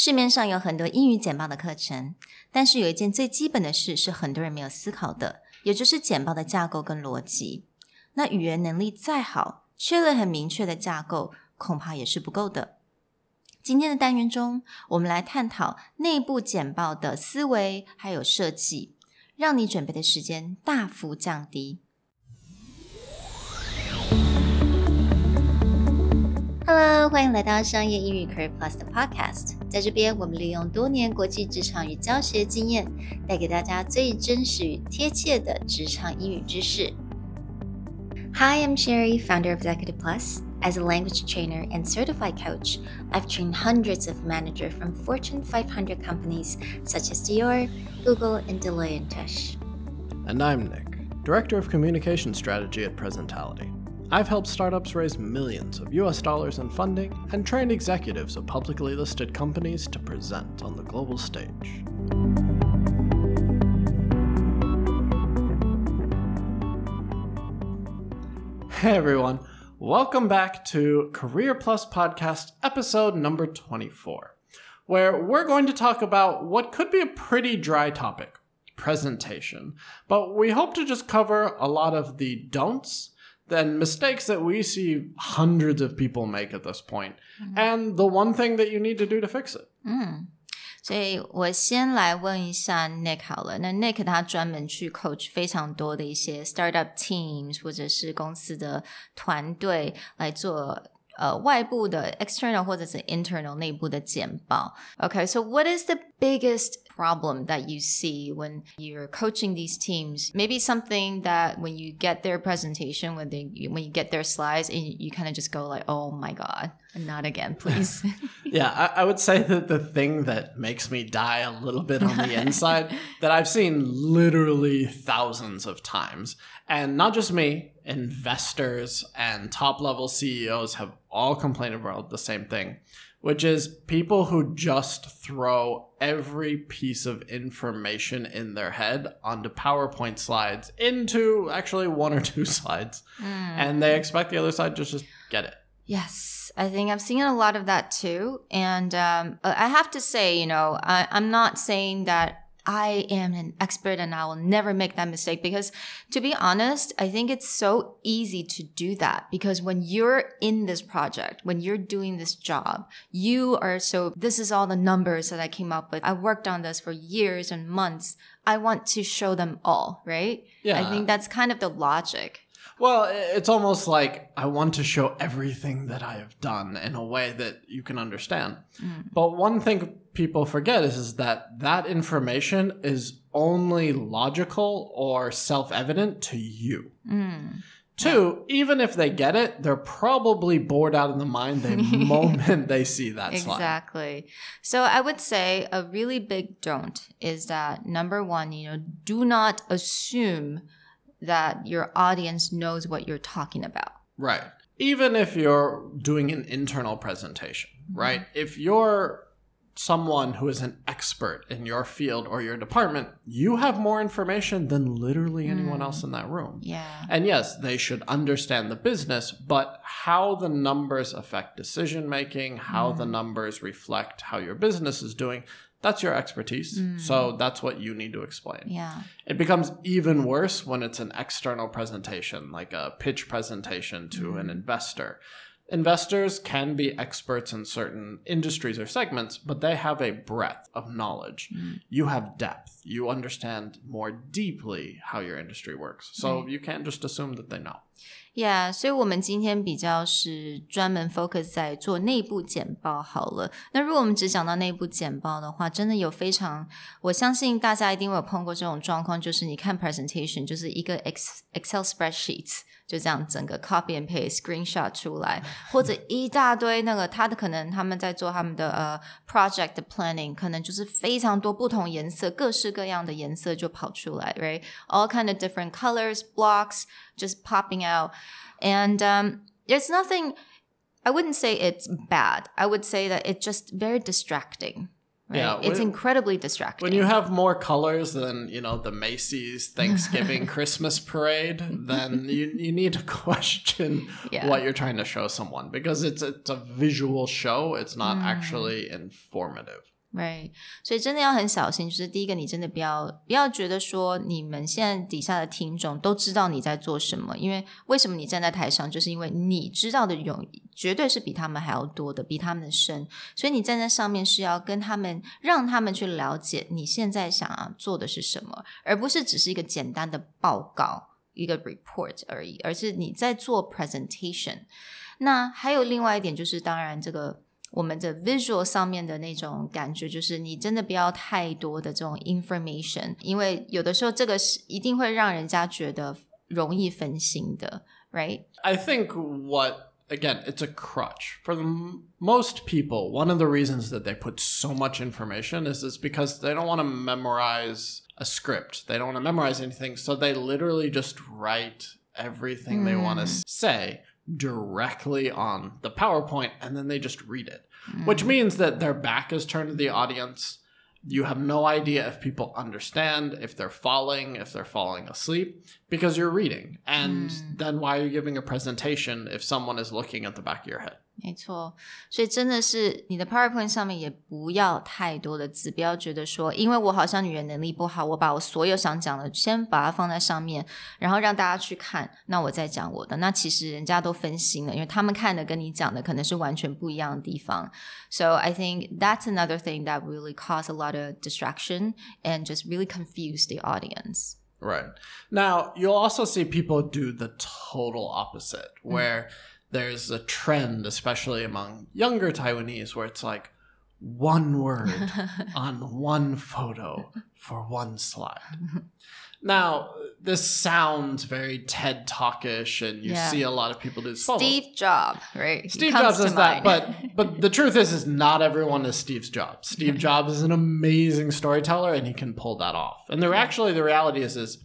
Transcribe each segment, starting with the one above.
市面上有很多英语简报的课程，但是有一件最基本的事是很多人没有思考的，也就是简报的架构跟逻辑。那语言能力再好，缺了很明确的架构，恐怕也是不够的。今天的单元中，我们来探讨内部简报的思维还有设计，让你准备的时间大幅降低。Hello，欢迎来到商业英语 Career Plus 的 Podcast。在这边，我们利用多年国际职场与教学经验，带给大家最真实与贴切的职场英语知识。Hi, I'm Sherry, founder of Executive Plus. As a language trainer and certified coach, I've trained hundreds of managers from Fortune 500 companies such as Dior, Google, and Deloitte & Touche. And I'm Nick, Director of Communication Strategy at Presentality. I've helped startups raise millions of US dollars in funding and trained executives of publicly listed companies to present on the global stage. Hey everyone, welcome back to Career Plus Podcast, episode number 24, where we're going to talk about what could be a pretty dry topic presentation. But we hope to just cover a lot of the don'ts than mistakes that we see hundreds of people make at this point, mm-hmm. and the one thing that you need to do to fix it. 嗯，所以我先来问一下 Nick 好了。那 Nick 他专门去 coach 非常多的一些 startup teams 或者是公司的团队来做呃外部的 external 或者是 internal 内部的简报。Okay, so what is the biggest problem that you see when you're coaching these teams? Maybe something that when you get their presentation, when they when you get their slides, and you kind of just go like, "Oh my god, not again, please." yeah, I, I, would say that the thing that makes me die a little bit on the inside that I've seen literally thousands of times, and not just me, investors and top level CEOs have all complained about the same thing which is people who just throw every piece of information in their head onto PowerPoint slides into actually one or two slides. Mm. And they expect the other side to just get it. Yes, I think I've seen a lot of that too. And um, I have to say, you know, I, I'm not saying that I am an expert and I will never make that mistake because to be honest, I think it's so easy to do that because when you're in this project, when you're doing this job, you are so, this is all the numbers that I came up with. I worked on this for years and months. I want to show them all, right? Yeah. I think that's kind of the logic. Well, it's almost like I want to show everything that I have done in a way that you can understand. Mm. But one thing people forget is, is that that information is only logical or self evident to you. Mm. Two, even if they get it, they're probably bored out of the mind the moment they see that slide. Exactly. So I would say a really big don't is that number one, you know, do not assume that your audience knows what you're talking about. Right. Even if you're doing an internal presentation, mm-hmm. right? If you're someone who is an expert in your field or your department, you have more information than literally anyone mm. else in that room. Yeah. And yes, they should understand the business, but how the numbers affect decision making, how mm. the numbers reflect how your business is doing, that's your expertise. Mm. So that's what you need to explain. Yeah. It becomes even worse when it's an external presentation, like a pitch presentation to mm. an investor. Investors can be experts in certain industries or segments, but they have a breadth of knowledge. Mm. You have depth. You understand more deeply how your industry works. So you can't just assume that they know. Yeah，所以我们今天比较是专门 focus 在做内部简报好了。那如果我们只讲到内部简报的话，真的有非常，我相信大家一定会有碰过这种状况，就是你看 presentation 就是一个 Excel spreadsheets。就这样整个 copy and paste screenshot 出来，或者一大堆那个他的可能他们在做他们的呃 project planning，可能就是非常多不同颜色、各式各样的颜色就跑出来，right？All kind of different colors, blocks Just popping out, and um, there's nothing. I wouldn't say it's bad. I would say that it's just very distracting Right? Yeah, it's incredibly distracting. When you have more colors than you know the Macy's Thanksgiving Christmas parade, then you, you need to question Yeah. what you're trying to show someone because it's it's a visual show. It's not Mm. actually informative. Right，所以真的要很小心。就是第一个，你真的不要不要觉得说你们现在底下的听众都知道你在做什么，因为为什么你站在台上，就是因为你知道的有绝对是比他们还要多的，比他们深。所以你站在上面是要跟他们，让他们去了解你现在想要做的是什么，而不是只是一个简单的报告。一个 report 而已，而是你在做 presentation。那还有另外一点就是，当然这个我们的 visual 上面的那种感觉，就是你真的不要太多的这种 information，因为有的时候这个是一定会让人家觉得容易分心的，right？ I think what again, it's a crutch for the m- most people. One of the reasons that they put so much information is is because they don't want to memorize a script. They don't want to memorize anything, so they literally just write everything they want to say directly on the PowerPoint and then they just read it. Mm. Which means that their back is turned to the audience. You have no idea if people understand, if they're falling, if they're falling asleep, because you're reading. And mm. then why are you giving a presentation if someone is looking at the back of your head? 没错，所以真的是你的 PowerPoint 上面也不要太多的字，不要觉得说，因为我好像语言能力不好，我把我所有想讲的先把它放在上面，然后让大家去看，那我再讲我的。那其实人家都分心了，因为他们看的跟你讲的可能是完全不一样的地方。So I think that's another thing that really cause a lot of distraction and just really confuse the audience. Right. Now, you'll also see people do the total opposite, where there's a trend, especially among younger Taiwanese, where it's like one word on one photo for one slide. Now, this sounds very TED Talkish, and you Yeah. see a lot of people do follow- Steve Jobs, right? Steve Jobs is that, but but the truth is, is not everyone is Steve Jobs. Steve Jobs is an amazing storyteller, and he can pull that off. And the actually the reality is, is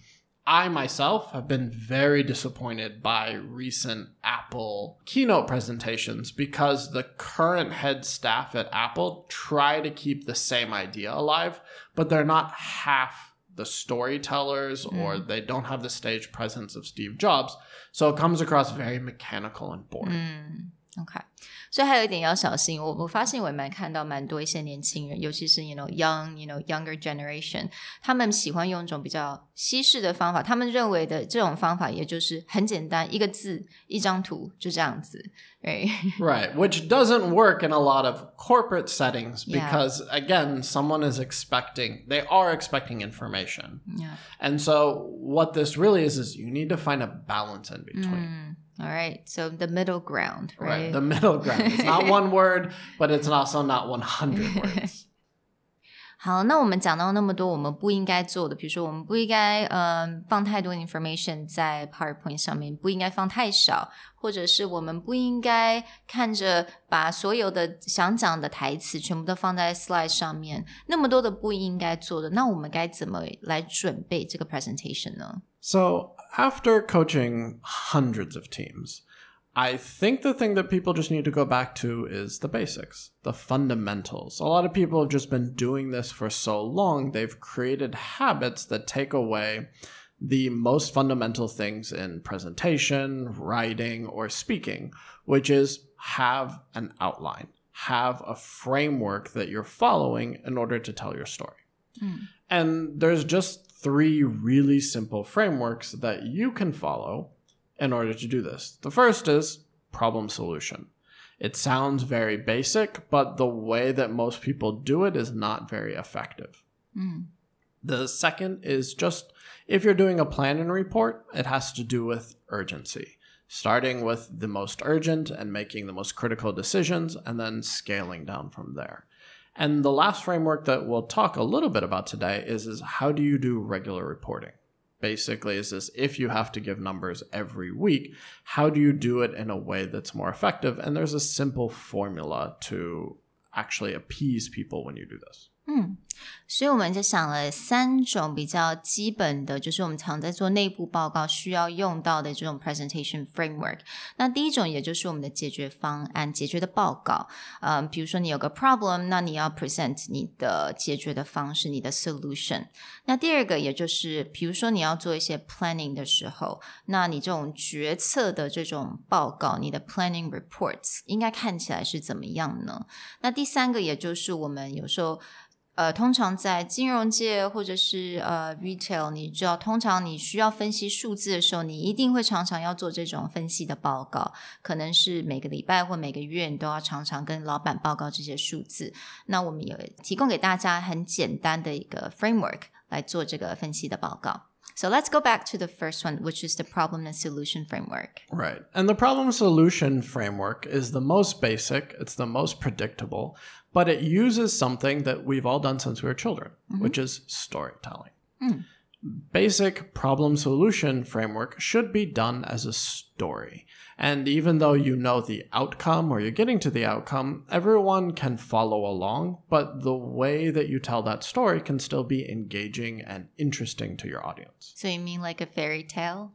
I myself have been very disappointed by recent Apple keynote presentations because the current head staff at Apple try to keep the same idea alive, but they're not half the storytellers hmm. or they don't have the stage presence of Steve Jobs. So it comes across very mechanical and boring. Hmm. OK，所以还有一点要小心。我我发现我也蛮看到蛮多一些年轻人，尤其是 you know young you know younger generation，他们喜欢用一种比较西式的方法。他们认为的这种方法，也就是很简单，一个字，一张图，就这样子。Right？ Right, which doesn't work in a lot of corporate settings Yeah. because, again, someone is expecting, they are expecting information. Yeah. And so, what this really is, is you need to find a balance in between. All right. So the middle ground, Right. right? The middle ground. It's not one word, but it's also not 100 words. 好，那我们讲到那么多我们不应该做的，比如说我们不应该嗯放太多 information 在 PowerPoint 上面，不应该放太少，或者是我们不应该看着把所有的想讲的台词全部都放在 slide 上面，那么多的不应该做的，那我们该怎么来准备这个 presentation 呢？ So, after coaching hundreds of teams, I think the thing that people just need to go back to is the basics, the fundamentals. A lot of people have just been doing this for so long, they've created habits that take away the most fundamental things in presentation, writing, or speaking, which is have an outline, have a framework that you're following in order to tell your story. Hmm. And there's just three really simple frameworks that you can follow in order to do this. The first is problem solution. It sounds very basic, but the way that most people do it is not very effective. Hmm. The second is just if you're doing a plan and report, it has to do with urgency, starting with the most urgent and making the most critical decisions, and then scaling down from there. And the last framework that we'll talk a little bit about today is, is how do you do regular reporting? Basically, is this if you have to give numbers every week, how do you do it in a way that's more effective? And there's a simple formula to actually appease people when you do this. 嗯，所以我们就想了三种比较基本的，就是我们常在做内部报告需要用到的这种 presentation framework。那第一种也就是我们的解决方案、解决的报告。嗯，比如说你有个 problem，那你要 present 你的解决的方式，你的 solution。那第二个也就是，比如说你要做一些 planning 的时候，那你这种决策的这种报告，你的 planning reports 应该看起来是怎么样呢？那第三个也就是我们有时候。呃，通常在金融界或者是呃 retail，你知道，通常你需要分析数字的时候，你一定会常常要做这种分析的报告，可能是每个礼拜或每个月，你都要常常跟老板报告这些数字。那我们有提供给大家很简单的一个 framework 来做这个分析的报告。So let's go back to the first one, which is the problem and solution framework. Right. And the problem solution framework is the most basic, it's the most predictable, but it uses something that we've all done since we were children, mm-hmm. which is storytelling. Mm. Basic problem solution framework should be done as a story. And even though you know the outcome or you're getting to the outcome, everyone can follow along, but the way that you tell that story can still be engaging and interesting to your audience. So you mean like a fairy tale?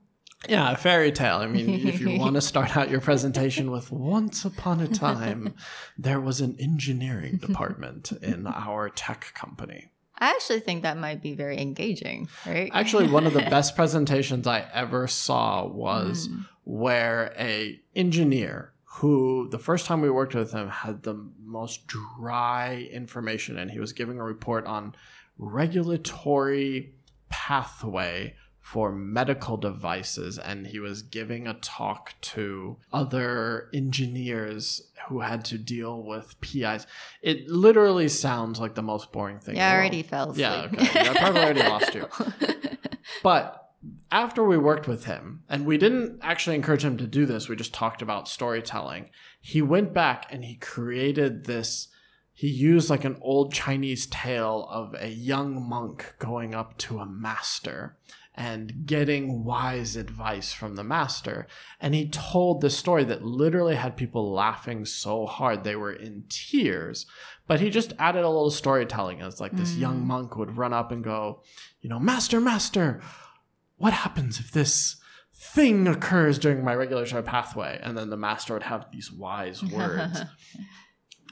Yeah, a fairy tale. I mean, if you want to start out your presentation with once upon a time, there was an engineering department in our tech company. I actually think that might be very engaging, right? Actually, one of the best presentations I ever saw was mm. Where a engineer who the first time we worked with him had the most dry information and he was giving a report on regulatory pathway for medical devices and he was giving a talk to other engineers who had to deal with PIs. It literally sounds like the most boring thing. Yeah, I already fell asleep. Yeah, okay. I probably already lost you. But after we worked with him, and we didn't actually encourage him to do this, we just talked about storytelling. He went back and he created this he used like an old Chinese tale of a young monk going up to a master and getting wise advice from the master. And he told this story that literally had people laughing so hard they were in tears. But he just added a little storytelling as like this mm. young monk would run up and go, you know, Master, Master, what happens if this thing occurs during my regulatory pathway? And then the master would have these wise words.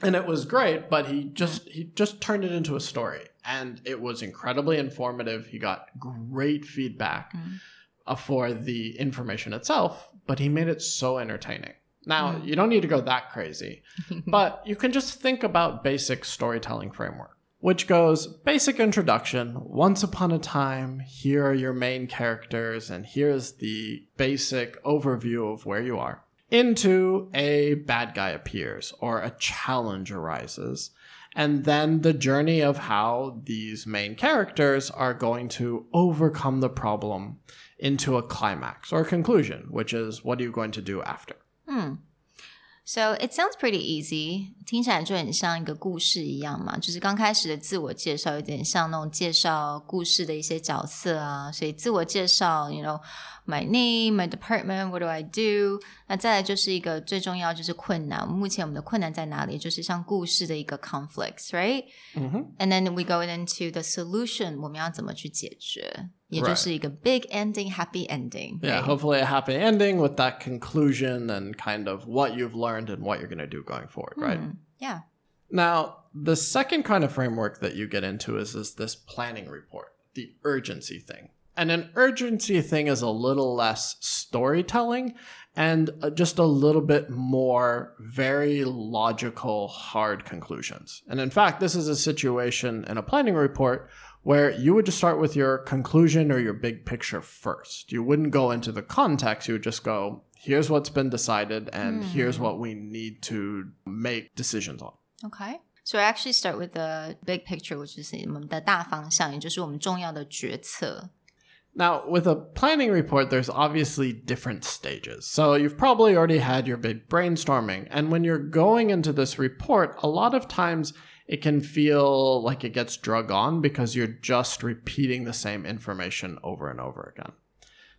and it was great but he just he just turned it into a story and it was incredibly informative he got great feedback mm. for the information itself but he made it so entertaining now mm. you don't need to go that crazy but you can just think about basic storytelling framework which goes basic introduction once upon a time here are your main characters and here's the basic overview of where you are into a bad guy appears or a challenge arises. And then the journey of how these main characters are going to overcome the problem into a climax or a conclusion, which is what are you going to do after? Hmm. So it sounds pretty easy，听起来就很像一个故事一样嘛，就是刚开始的自我介绍有点像那种介绍故事的一些角色啊，所以自我介绍，you know。my name, my department, what do I do？那再来就是一个最重要就是困难。目前我们的困难在哪里？就是像故事的一个 conflicts，right？嗯哼。And then we go into the solution，我们要怎么去解决？ 也就是一个 big ending, happy ending. Yeah, hopefully a happy ending with that conclusion and kind of what you've learned and what you're going to do going forward, right? Hmm, yeah. Now, the second kind of framework that you get into is, is this planning report, the urgency thing. And an urgency thing is a little less storytelling and uh, just a little bit more very logical, hard conclusions. And in fact, this is a situation in a planning report where you would just start with your conclusion or your big picture first. You wouldn't go into the context, you would just go, here's what's been decided, and mm. here's what we need to make decisions on. Okay. So I actually start with the big picture, which is 我们的大方向，也就是我们重要的决策。now, with a planning report, there's obviously different stages. So you've probably already had your big brainstorming. And when you're going into this report, a lot of times it can feel like it gets drug on because you're just repeating the same information over and over again.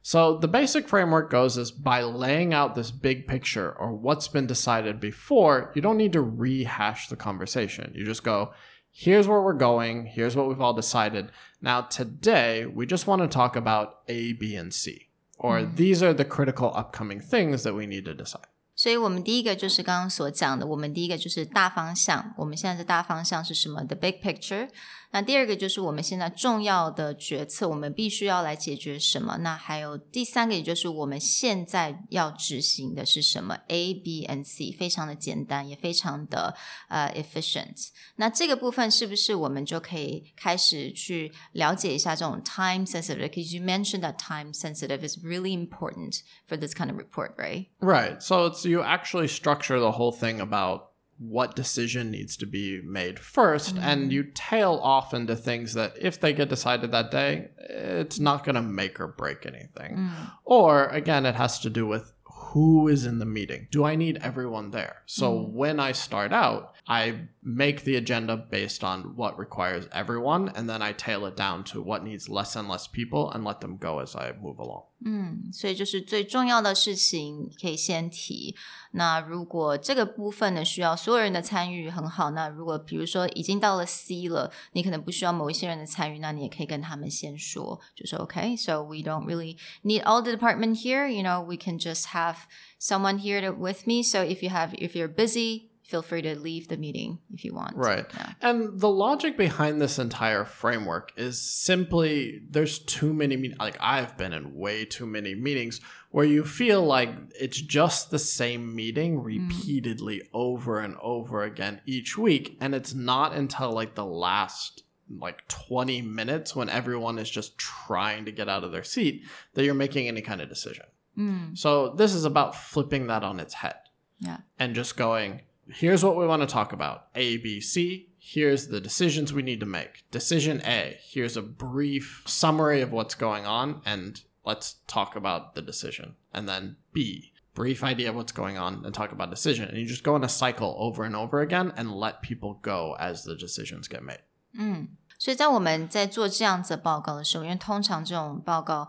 So the basic framework goes is by laying out this big picture or what's been decided before, you don't need to rehash the conversation. You just go, here's where we're going, here's what we've all decided. Now, today, we just want to talk about A, B, and C, or mm. these are the critical upcoming things that we need to decide. 所以我们第一个就是刚刚所讲的，我们第一个就是大方向。我们现在的大方向是什么？The big picture。那第二个就是我们现在重要的决策，我们必须要来解决什么？那还有第三个，也就是我们现在要执行的是什么？A、B and C，非常的简单，也非常的呃 efficient。那这个部分是不是我们就可以开始去了解一下这种 time sensitive？Because you mentioned that time sensitive is really important for this kind of report, right? Right. So it's you actually structure the whole thing about what decision needs to be made 1st and mm. you tail off into things that if they get decided that day, it's not going to make or break anything. Mm. Or again, it has to do with who is in the meeting. Do I need everyone there? So mm. when I start out, I make the agenda based on what requires everyone, and then I tail it down to what needs less and less people and let them go as I move along. 嗯，所以就是最重要的事情可以先提。那如果这个部分呢需要所有人的参与，很好。那如果比如说已经到了 C 了，你可能不需要某一些人的参与，那你也可以跟他们先说，就说 OK，so、we don't really need all the department here. You know, we can just have someone here with me. So if you have if you're busy, feel free to leave the meeting if you want. Right. Yeah. And the logic behind this entire framework is simply there's too many meet- like I've been in way too many meetings where you feel like it's just the same meeting mm. repeatedly over and over again each week and it's not until like the last like 20 minutes when everyone is just trying to get out of their seat that you're making any kind of decision. 嗯 So this is about flipping that on its head Yeah. and just going, here's what we want to talk about A, B, C. Here's the decisions we need to make. Decision A, here's a brief summary of what's going on, and let's talk about the decision. And then B, brief idea of what's going on, and talk about decision. And you just go in a cycle over and over again and let people go as the decisions get made. 嗯，所以在我们在做这样子的报告的时候，因为通常这种报告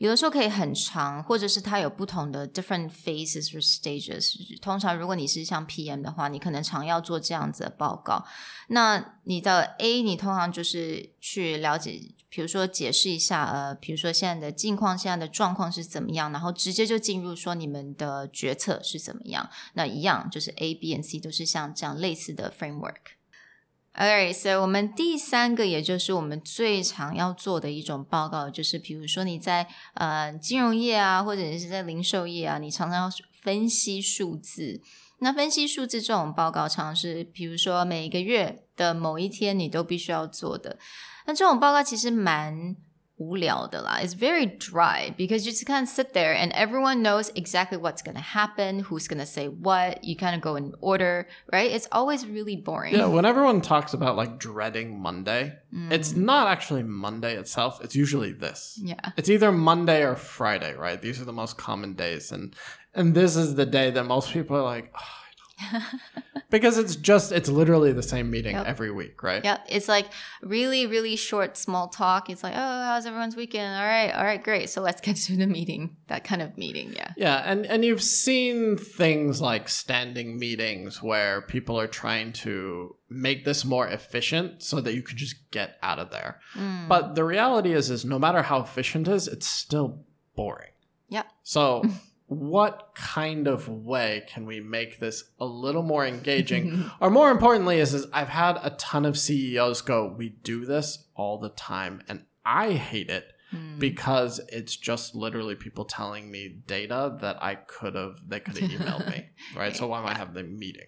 有的时候可以很长，或者是它有不同的 different phases or stages。通常如果你是像 PM 的话，你可能常要做这样子的报告。那你的 A，你通常就是去了解，比如说解释一下，呃，比如说现在的境况、现在的状况是怎么样，然后直接就进入说你们的决策是怎么样。那一样就是 A、B 和 C 都是像这样类似的 framework。Alright, so 我们第三个，也就是我们最常要做的一种报告，就是比如说你在呃金融业啊，或者是在零售业啊，你常常要分析数字。那分析数字这种报告，常常是比如说每一个月的某一天，你都必须要做的。那这种报告其实蛮无聊的啦。It's very dry because you just kind of sit there and everyone knows exactly what's going to happen, who's going to say what. You kind of go in order, right? It's always really boring. Yeah, when everyone talks about like dreading Monday, it's not actually Monday itself. It's usually this. Yeah. It's either Monday or Friday, right? These are the most common days, and and this is the day that most people are like, "Oh, I don't-" because it's just it's literally the same meeting Yep. every week, right? Yep, it's like really, really short, small talk. It's like, oh, how's everyone's weekend? All right, all right, great. So let's get to the meeting. That kind of meeting, yeah. Yeah, and and you've seen things like standing meetings where people are trying to make this more efficient so that you can just get out of there. Mm. But the reality is is no matter how efficient it is, it's still boring. Yeah. So, what kind of way can we make this a little more engaging? or more importantly, is, is I've had a ton of CEOs go, "We do this all the time," and I hate it hmm. because it's just literally people telling me data that I could have they could have emailed me, right? So why am I having the meeting?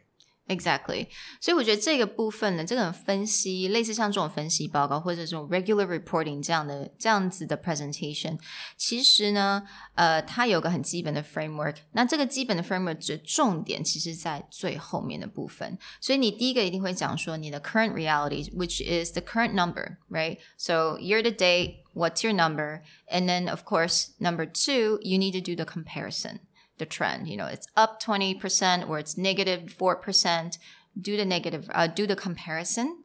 Exactly，所以我觉得这个部分呢，这种分析，类似像这种分析报告或者这种 regular reporting 这样的这样子的 presentation，其实呢，呃，它有个很基本的 framework。那这个基本的 framework 的重点其实在最后面的部分。所以你第一个一定会讲说你的 current reality，which is the current number，right？So year to date。What's your number? And then, of course, number two, you need to do the comparison. The trend. You know, it's up 20% or it's negative 4%. Do the negative, uh, do the comparison.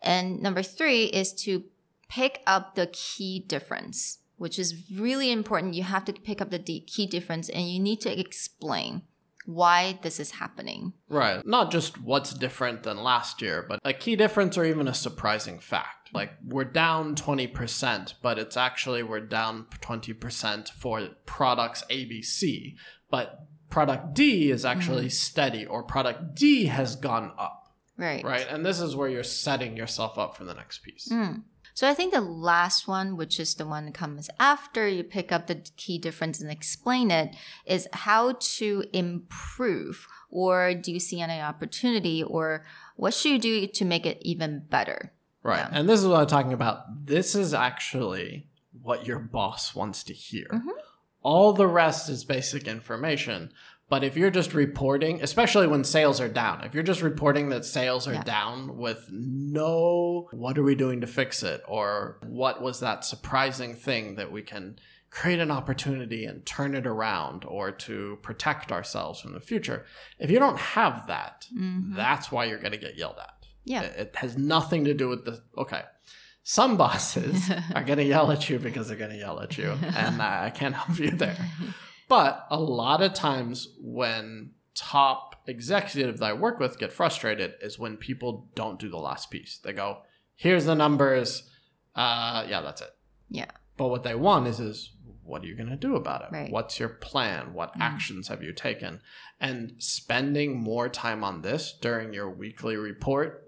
And number three is to pick up the key difference, which is really important. You have to pick up the key difference and you need to explain why this is happening. Right. Not just what's different than last year, but a key difference or even a surprising fact. Like we're down 20%, but it's actually we're down 20% for products ABC, but product D is actually mm-hmm. steady or product D has gone up, Right. right? And this is where you're setting yourself up for the next piece. Mm. So I think the last one, which is the one that comes after you pick up the key difference and explain it, is how to improve. Or do you see any opportunity, or what should you do to make it even better? Right. Yeah. And this is what I'm talking about. This is actually what your boss wants to hear. Mm-hmm. All the rest is basic information. But if you're just reporting, especially when sales are down, if you're just reporting that sales are Yeah. down with no, what are we doing to fix it? Or what was that surprising thing that we can create an opportunity and turn it around or to protect ourselves from the future? If you don't have that, mm-hmm. that's why you're going to get yelled at. Yeah. It, it has nothing to do with the okay. Some bosses are going to yell at you because they're going to yell at you, and I can't help you there. But a lot of times when top executives that I work with get frustrated is when people don't do the last piece. They go, "Here's the numbers. Uh, yeah, that's it." Yeah. But what they want is is what are you going to do about it? Right. What's your plan? What actions have you taken? And spending more time on this during your weekly report,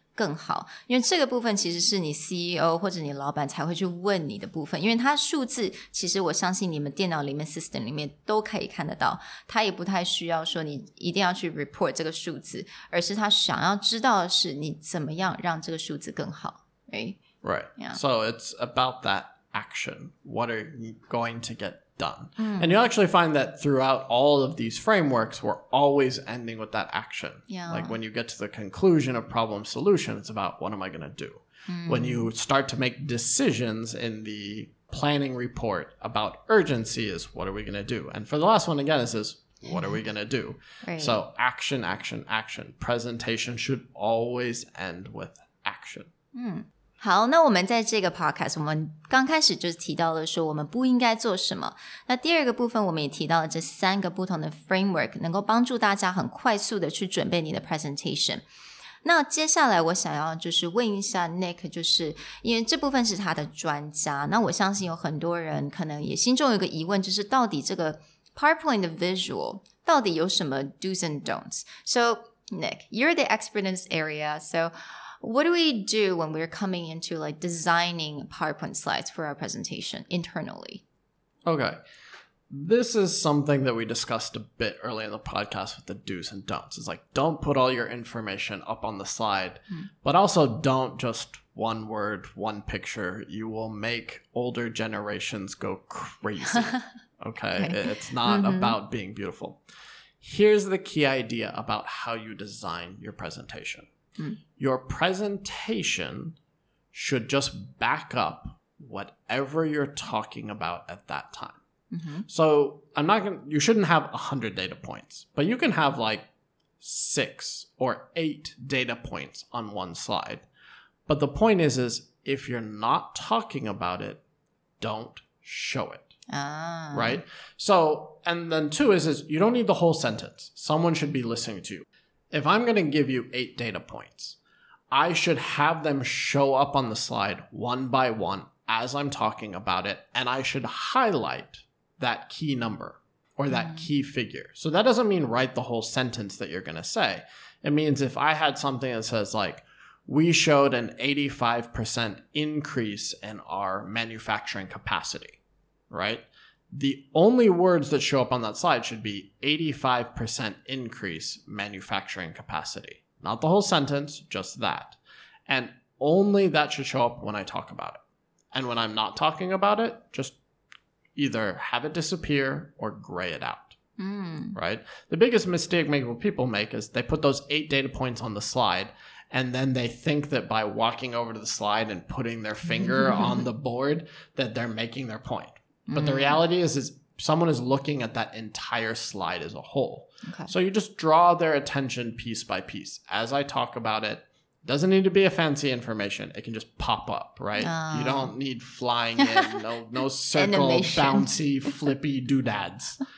更好，因为这个部分其实是你 CEO 或者你老板才会去问你的部分，因为它数字其实我相信你们电脑里面 system 里面都可以看得到，他也不太需要说你一定要去 report 这个数字，而是他想要知道的是你怎么样让这个数字更好，right？ Right. Yeah. So it's about that action. What are you going to get done? Hmm. And you'll actually find that throughout all of these frameworks, we're always ending with that action. Yeah. Like when you get to the conclusion of problem solution, it's about what am I going to do? When you hmm. start to make decisions in the planning report about urgency is what are we going to do? And for the last one again, it says, what are we going to do? Right. So action, action, action. Presentation should always end with action. Hmm. 好，那我们在这个 podcast，我们刚开始就提到了说我们不应该做什么。那第二个部分，我们也提到了这三个不同的 framework，能够帮助大家很快速的去准备你的 presentation。那接下来我想要就是问一下 Nick，就是因为这部分是他的专家，那我相信有很多人可能也心中有个疑问，就是到底这个 PowerPoint 的 visual 到底有什么 do's and don'ts？So Nick, you're the expert in this area, so what do we do when we're coming into like designing PowerPoint slides for our presentation internally? Okay. This is something that we discussed a bit early in the podcast with the do's and don'ts. It's like, don't put all your information up on the slide, hmm. but also don't just one word, one picture. You will make older generations go crazy. okay. Okay. It's not mm-hmm. about being beautiful. Here's the key idea about how you design your presentation your presentation should just back up whatever you're talking about at that time. So I'm not going to, you shouldn't have 100 data points, but you can have like six or eight data points on one slide. But the point is, is if you're not talking about it, don't show it Ah, right? So, and then two is is you don't need the whole sentence. Someone should be listening to you. If I'm going to give you eight data points, I should have them show up on the slide one by one as I'm talking about it, and I should highlight that key number or that mm. key figure. So that doesn't mean write the whole sentence that you're going to say. It means if I had something that says like we showed an 85% increase in our manufacturing capacity right? The only words that show up on that slide should be 85% increase manufacturing capacity. Not the whole sentence, just that. And only that should show up when I talk about it. And when I'm not talking about it, just either have it disappear or gray it out. Mm. Right? The biggest mistake people make is they put those eight data points on the slide and then they think that by walking over to the slide and putting their finger on the board that they're making their point. But the mm-hmm. reality is is someone is looking at that entire slide as a whole. Okay. So you just draw their attention piece by piece. As I talk about it, doesn't need to be a fancy information. It can just pop up, right? You ah. don't need flying in, no no circle, Animation. bouncy, flippy doodads.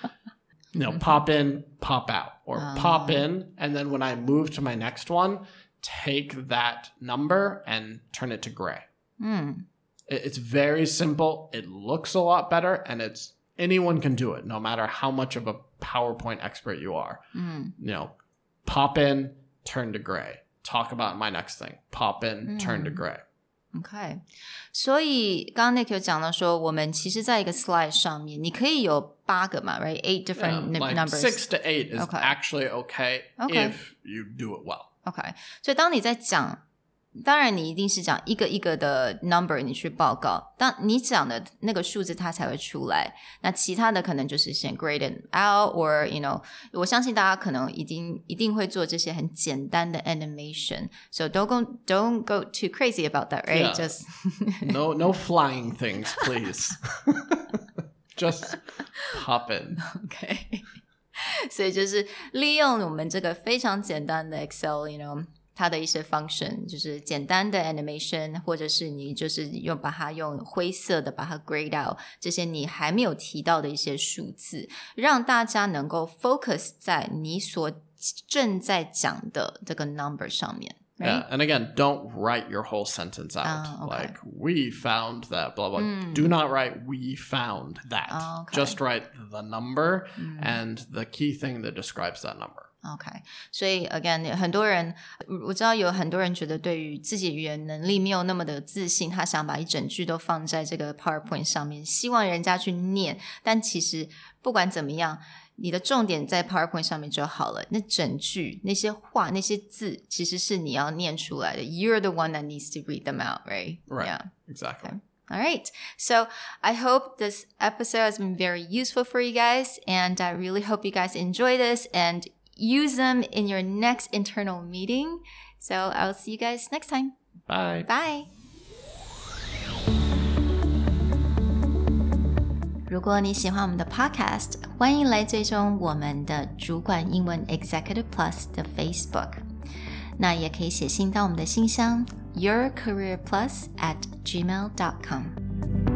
You know, mm-hmm. pop in, pop out, or pop ah. in, and then when I move to my next one, take that number and turn it to gray. Mm. It- It's very simple. It looks a lot better, and it's anyone can do it, no matter how much of a PowerPoint expert you are. Mm. You know, pop in, turn to gray. Talk about my next thing. Pop in, turn to gray. OK，所以刚刚 Nick 有讲到说，我们其实在一个 slide 上面，你可以有八个嘛，right？Eight Yeah, different n- like numbers。 six to eight is Okay. actually okay, Okay. if you do it well. OK，所以当你在讲， 当然你一定是讲一个一个的 number 你去报告，当你讲的那个数字它才会出来。那其他的可能就是先 grade it out，or you know，我相信大家可能已经一定会做这些很简单的 animation。So don't go don't go too crazy about that, right? Yeah. Just No, no flying things, please. Just pop in. OK，所以就是利用我们这个非常简单的 Excel，you know，它的一些 function，就是简单的 animation，或者是你就是用把它用灰色的把它 grade out，这些你还没有提到的一些数字，让大家能够 focus 在你所正在讲的这个 number 上面。Right? Yeah, and again, don't write your whole sentence out. Ah, okay. Like, we found that, blah, blah. Do not write, we found that. Ah, okay. Just write the number and the key thing that describes that number. OK，所以 again，很多人我知道有很多人觉得对于自己语言能力没有那么的自信，他想把一整句都放在这个 PowerPoint 上面，希望人家去念。但其实不管怎么样，你的重点在 PowerPoint 上面就好了。那整句那些话那些字，其实是你要念出来的。You're the one that needs to read them out, right? Right. Yeah. Exactly. All right. So I hope this episode has been very useful for you guys. And I really hope you guys enjoy this and use them in your next internal meeting. So I'll see you guys next time. Bye. Bye. 如果你喜欢我们的 Podcast，欢迎来追踪我们的主管英文 Executive Plus 的 Facebook。那也可以写信到我们的信箱 yourcareerplus at gmail.com。